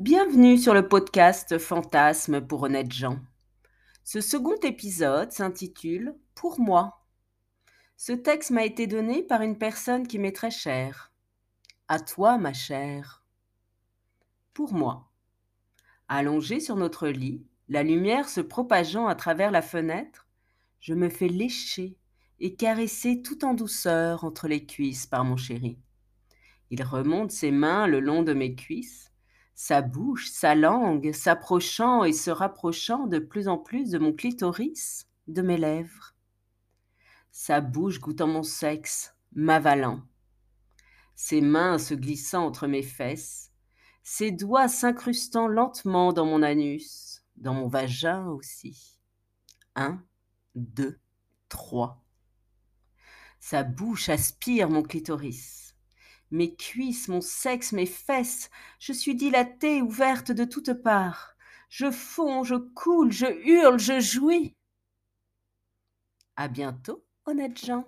Bienvenue sur le podcast Fantasme pour honnêtes gens. Ce second épisode s'intitule Pour moi. Ce texte m'a été donné par une personne qui m'est très chère. À toi, ma chère. Pour moi. Allongé sur notre lit, la lumière se propageant à travers la fenêtre, je me fais lécher et caresser tout en douceur entre les cuisses par mon chéri. Il remonte ses mains le long de mes cuisses sa bouche, sa langue s'approchant et se rapprochant de plus en plus de mon clitoris, de mes lèvres. Sa bouche goûtant mon sexe, m'avalant. Ses mains se glissant entre mes fesses, ses doigts s'incrustant lentement dans mon anus, dans mon vagin aussi. Un, deux, trois. Sa bouche aspire mon clitoris mes cuisses, mon sexe, mes fesses, je suis dilatée, ouverte de toutes parts. Je fonds, je coule, je hurle, je jouis. À bientôt, honnêtes gens.